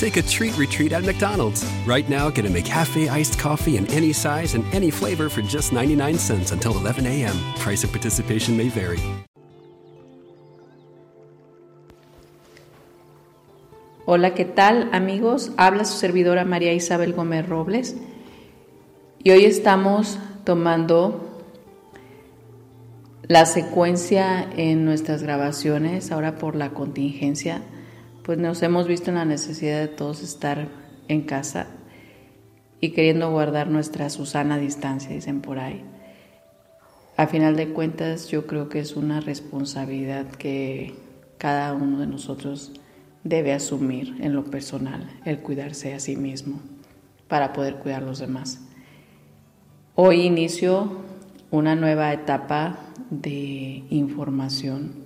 Take a treat retreat at McDonald's. Right now, get a McCafe iced coffee in any size and any flavor for just 99 cents until 11 a.m. Price of participation may vary. Hola, ¿qué tal amigos? Habla su servidora María Isabel Gómez Robles y hoy estamos tomando la secuencia en nuestras grabaciones, ahora por la contingencia pues nos hemos visto en la necesidad de todos estar en casa y queriendo guardar nuestra Susana distancia, dicen por ahí. A final de cuentas, yo creo que es una responsabilidad que cada uno de nosotros debe asumir en lo personal, el cuidarse a sí mismo para poder cuidar a los demás. Hoy inicio una nueva etapa de información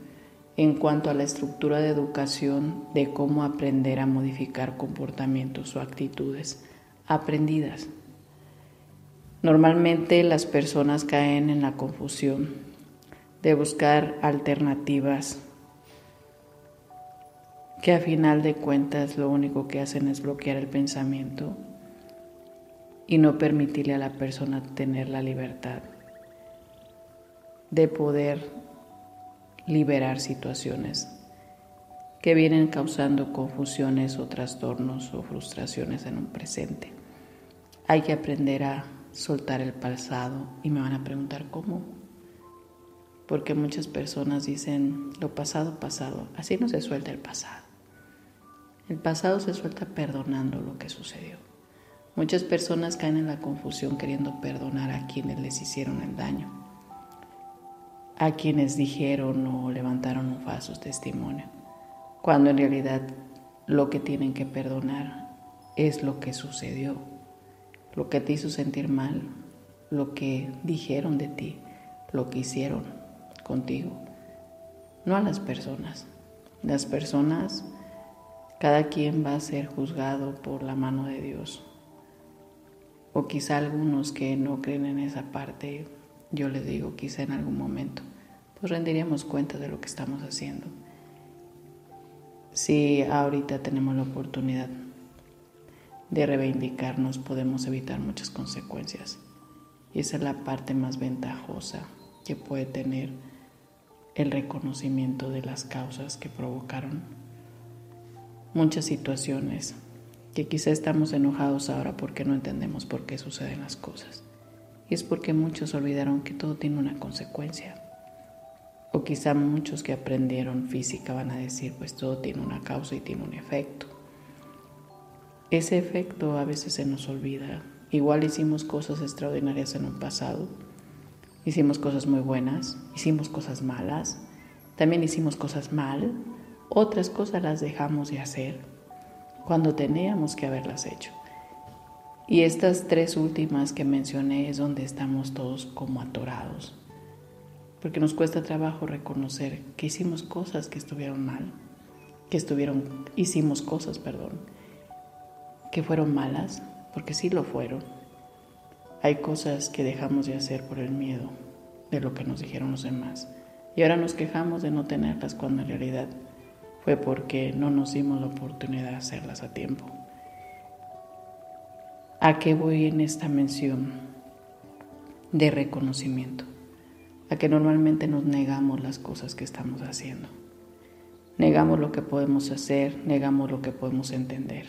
en cuanto a la estructura de educación de cómo aprender a modificar comportamientos o actitudes aprendidas. Normalmente las personas caen en la confusión de buscar alternativas que a final de cuentas lo único que hacen es bloquear el pensamiento y no permitirle a la persona tener la libertad de poder liberar situaciones que vienen causando confusiones o trastornos o frustraciones en un presente. Hay que aprender a soltar el pasado y me van a preguntar cómo. Porque muchas personas dicen lo pasado, pasado. Así no se suelta el pasado. El pasado se suelta perdonando lo que sucedió. Muchas personas caen en la confusión queriendo perdonar a quienes les hicieron el daño a quienes dijeron o levantaron un falso testimonio, cuando en realidad lo que tienen que perdonar es lo que sucedió, lo que te hizo sentir mal, lo que dijeron de ti, lo que hicieron contigo, no a las personas. Las personas, cada quien va a ser juzgado por la mano de Dios. O quizá algunos que no creen en esa parte yo les digo, quizá en algún momento, pues rendiríamos cuenta de lo que estamos haciendo. Si ahorita tenemos la oportunidad de reivindicarnos, podemos evitar muchas consecuencias. Y esa es la parte más ventajosa que puede tener el reconocimiento de las causas que provocaron muchas situaciones que quizá estamos enojados ahora porque no entendemos por qué suceden las cosas. Y es porque muchos olvidaron que todo tiene una consecuencia. O quizá muchos que aprendieron física van a decir, pues todo tiene una causa y tiene un efecto. Ese efecto a veces se nos olvida. Igual hicimos cosas extraordinarias en un pasado, hicimos cosas muy buenas, hicimos cosas malas, también hicimos cosas mal, otras cosas las dejamos de hacer cuando teníamos que haberlas hecho. Y estas tres últimas que mencioné es donde estamos todos como atorados, porque nos cuesta trabajo reconocer que hicimos cosas que estuvieron mal, que estuvieron, hicimos cosas, perdón, que fueron malas, porque sí lo fueron. Hay cosas que dejamos de hacer por el miedo de lo que nos dijeron los demás. Y ahora nos quejamos de no tenerlas cuando en realidad fue porque no nos dimos la oportunidad de hacerlas a tiempo. ¿A qué voy en esta mención de reconocimiento? A que normalmente nos negamos las cosas que estamos haciendo. Negamos lo que podemos hacer, negamos lo que podemos entender.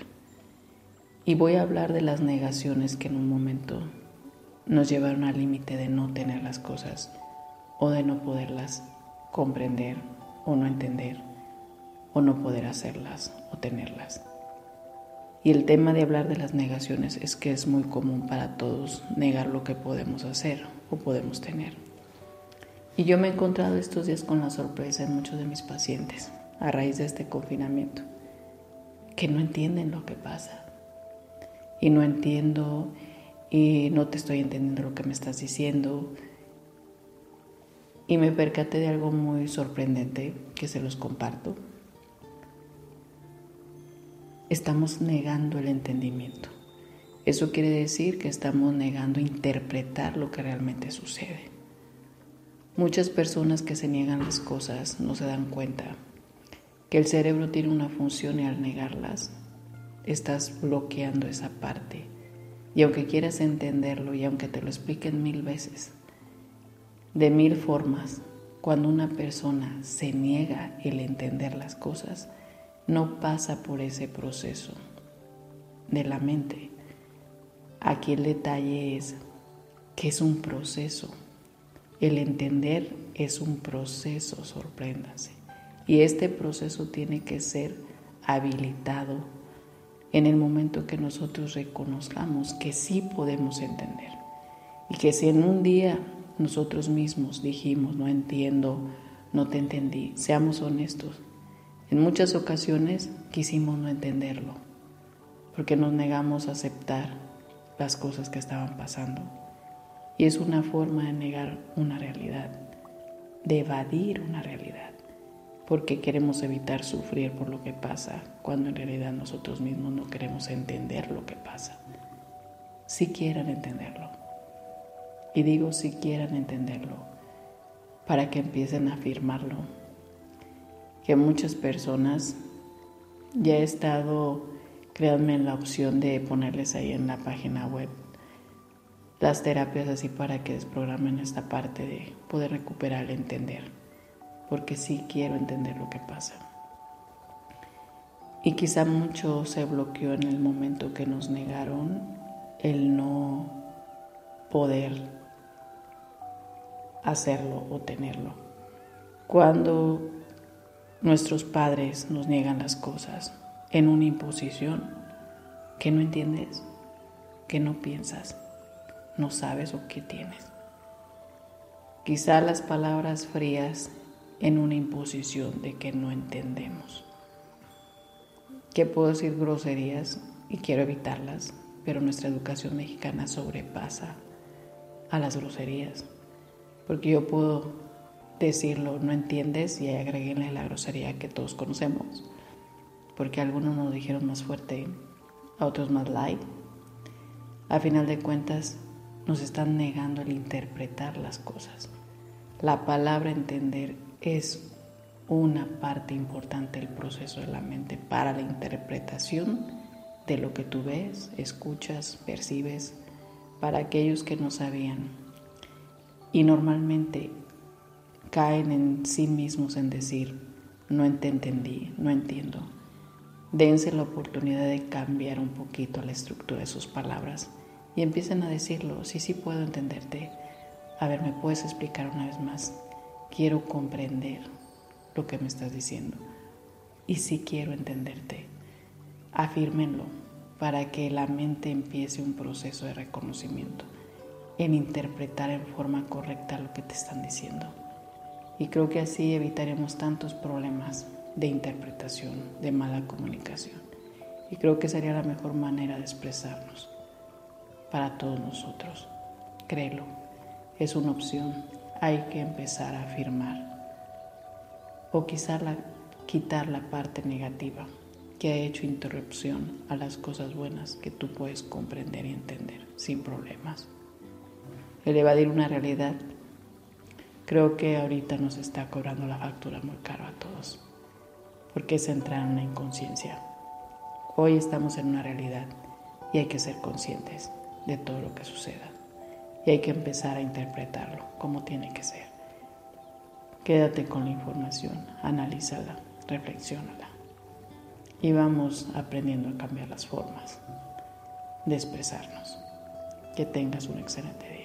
Y voy a hablar de las negaciones que en un momento nos llevaron al límite de no tener las cosas o de no poderlas comprender o no entender o no poder hacerlas o tenerlas. Y el tema de hablar de las negaciones es que es muy común para todos negar lo que podemos hacer o podemos tener. Y yo me he encontrado estos días con la sorpresa en muchos de mis pacientes a raíz de este confinamiento, que no entienden lo que pasa. Y no entiendo y no te estoy entendiendo lo que me estás diciendo. y me percaté de algo muy sorprendente que se los comparto. Estamos negando el entendimiento. Eso quiere decir que estamos negando interpretar lo que realmente sucede. Muchas personas que se niegan las cosas no se dan cuenta que el cerebro tiene una función y al negarlas estás bloqueando esa parte. Y aunque quieras entenderlo y aunque te lo expliquen mil veces, de mil formas, cuando una persona se niega el entender las cosas, no pasa por ese proceso de la mente. Aquí el detalle es que es un proceso. El entender es un proceso, sorpréndase. Y este proceso tiene que ser habilitado en el momento que nosotros reconozcamos que sí podemos entender. Y que si en un día nosotros mismos dijimos, no entiendo, no te entendí, seamos honestos. En muchas ocasiones quisimos no entenderlo, porque nos negamos a aceptar las cosas que estaban pasando. Y es una forma de negar una realidad, de evadir una realidad porque queremos evitar sufrir por lo que pasa, cuando en realidad nosotros mismos no queremos entender lo que pasa. Si quieran entenderlo. Y digo si quieran entenderlo, para que empiecen a afirmarlo. Que muchas personas ya he estado, créanme, en la opción de ponerles ahí en la página web las terapias así para que desprogramen esta parte de poder recuperar el entender porque sí quiero entender lo que pasa. Y quizá mucho se bloqueó en el momento que nos negaron el no poder hacerlo o tenerlo. Cuando nuestros padres nos niegan las cosas en una imposición que no entiendes, que no piensas, no sabes o qué tienes. Quizá las palabras frías en una imposición de que no entendemos. Que puedo decir groserías y quiero evitarlas, pero nuestra educación mexicana sobrepasa a las groserías. Porque yo puedo decirlo, no entiendes, y agreguenle la grosería que todos conocemos. Porque algunos nos dijeron más fuerte, a otros más light. A final de cuentas, nos están negando el interpretar las cosas. La palabra entender es una parte importante del proceso de la mente para la interpretación de lo que tú ves, escuchas, percibes, para aquellos que no sabían. Y normalmente caen en sí mismos en decir, no te entendí, no entiendo. Dense la oportunidad de cambiar un poquito la estructura de sus palabras y empiecen a decirlo, sí, sí puedo entenderte. A ver, ¿me puedes explicar una vez más? quiero comprender lo que me estás diciendo y si quiero entenderte. Afírmenlo para que la mente empiece un proceso de reconocimiento, en interpretar en forma correcta lo que te están diciendo. Y creo que así evitaremos tantos problemas de interpretación, de mala comunicación. Y creo que sería la mejor manera de expresarnos para todos nosotros. Créelo, es una opción hay que empezar a afirmar o quizá quitar la parte negativa que ha hecho interrupción a las cosas buenas que tú puedes comprender y entender sin problemas. El evadir una realidad creo que ahorita nos está cobrando la factura muy caro a todos porque es entrar en una inconsciencia. Hoy estamos en una realidad y hay que ser conscientes de todo lo que suceda y hay que empezar a interpretarlo como tiene que ser. Quédate con la información, analízala, reflexiónala y vamos aprendiendo a cambiar las formas de expresarnos. Que tengas un excelente día.